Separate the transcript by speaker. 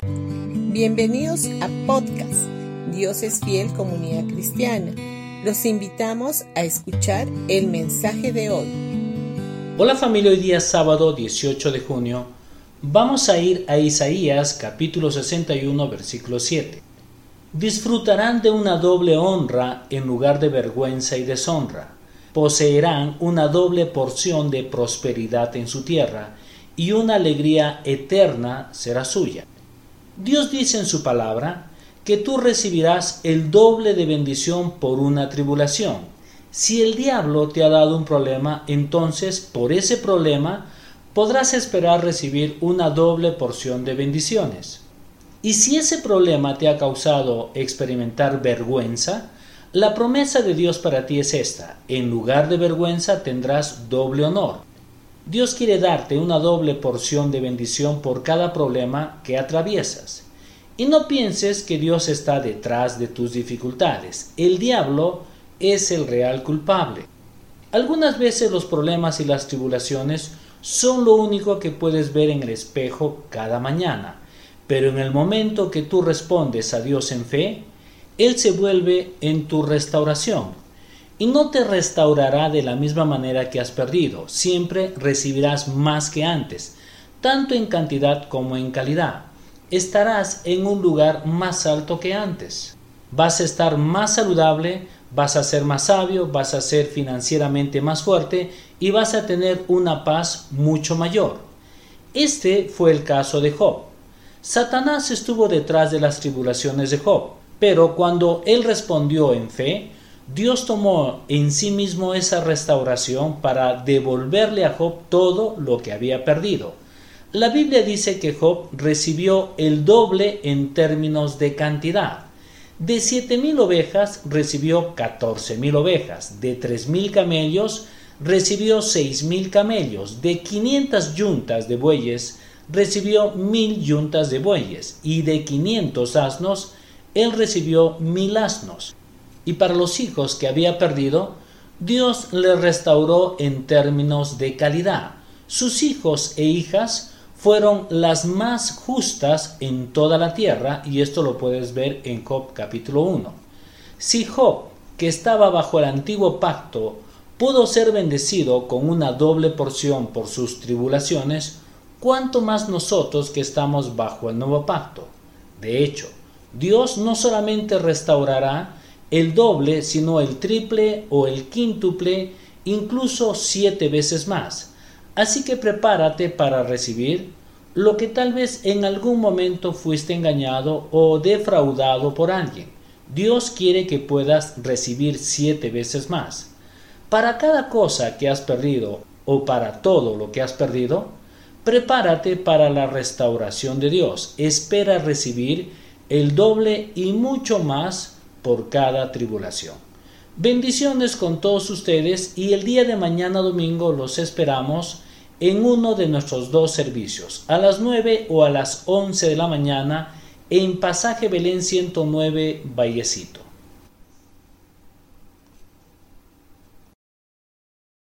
Speaker 1: Bienvenidos a podcast Dios es fiel comunidad cristiana. Los invitamos a escuchar el mensaje de hoy.
Speaker 2: Hola familia, hoy día sábado 18 de junio vamos a ir a Isaías capítulo 61 versículo 7. Disfrutarán de una doble honra en lugar de vergüenza y deshonra. Poseerán una doble porción de prosperidad en su tierra y una alegría eterna será suya. Dios dice en su palabra que tú recibirás el doble de bendición por una tribulación. Si el diablo te ha dado un problema, entonces por ese problema podrás esperar recibir una doble porción de bendiciones. Y si ese problema te ha causado experimentar vergüenza, la promesa de Dios para ti es esta. En lugar de vergüenza tendrás doble honor. Dios quiere darte una doble porción de bendición por cada problema que atraviesas. Y no pienses que Dios está detrás de tus dificultades. El diablo es el real culpable. Algunas veces los problemas y las tribulaciones son lo único que puedes ver en el espejo cada mañana. Pero en el momento que tú respondes a Dios en fe, Él se vuelve en tu restauración. Y no te restaurará de la misma manera que has perdido. Siempre recibirás más que antes, tanto en cantidad como en calidad estarás en un lugar más alto que antes. Vas a estar más saludable, vas a ser más sabio, vas a ser financieramente más fuerte y vas a tener una paz mucho mayor. Este fue el caso de Job. Satanás estuvo detrás de las tribulaciones de Job, pero cuando él respondió en fe, Dios tomó en sí mismo esa restauración para devolverle a Job todo lo que había perdido. La Biblia dice que Job recibió el doble en términos de cantidad. De siete mil ovejas recibió catorce mil ovejas, de tres mil camellos recibió seis mil camellos, de quinientas yuntas de bueyes recibió mil yuntas de bueyes, y de quinientos asnos él recibió mil asnos. Y para los hijos que había perdido, Dios le restauró en términos de calidad. Sus hijos e hijas fueron las más justas en toda la tierra y esto lo puedes ver en Job capítulo 1. Si Job, que estaba bajo el antiguo pacto, pudo ser bendecido con una doble porción por sus tribulaciones, ¿cuánto más nosotros que estamos bajo el nuevo pacto? De hecho, Dios no solamente restaurará el doble, sino el triple o el quíntuple, incluso siete veces más. Así que prepárate para recibir lo que tal vez en algún momento fuiste engañado o defraudado por alguien. Dios quiere que puedas recibir siete veces más. Para cada cosa que has perdido o para todo lo que has perdido, prepárate para la restauración de Dios. Espera recibir el doble y mucho más por cada tribulación. Bendiciones con todos ustedes y el día de mañana domingo los esperamos en uno de nuestros dos servicios, a las 9 o a las 11 de la mañana en Pasaje Belén 109 Vallecito.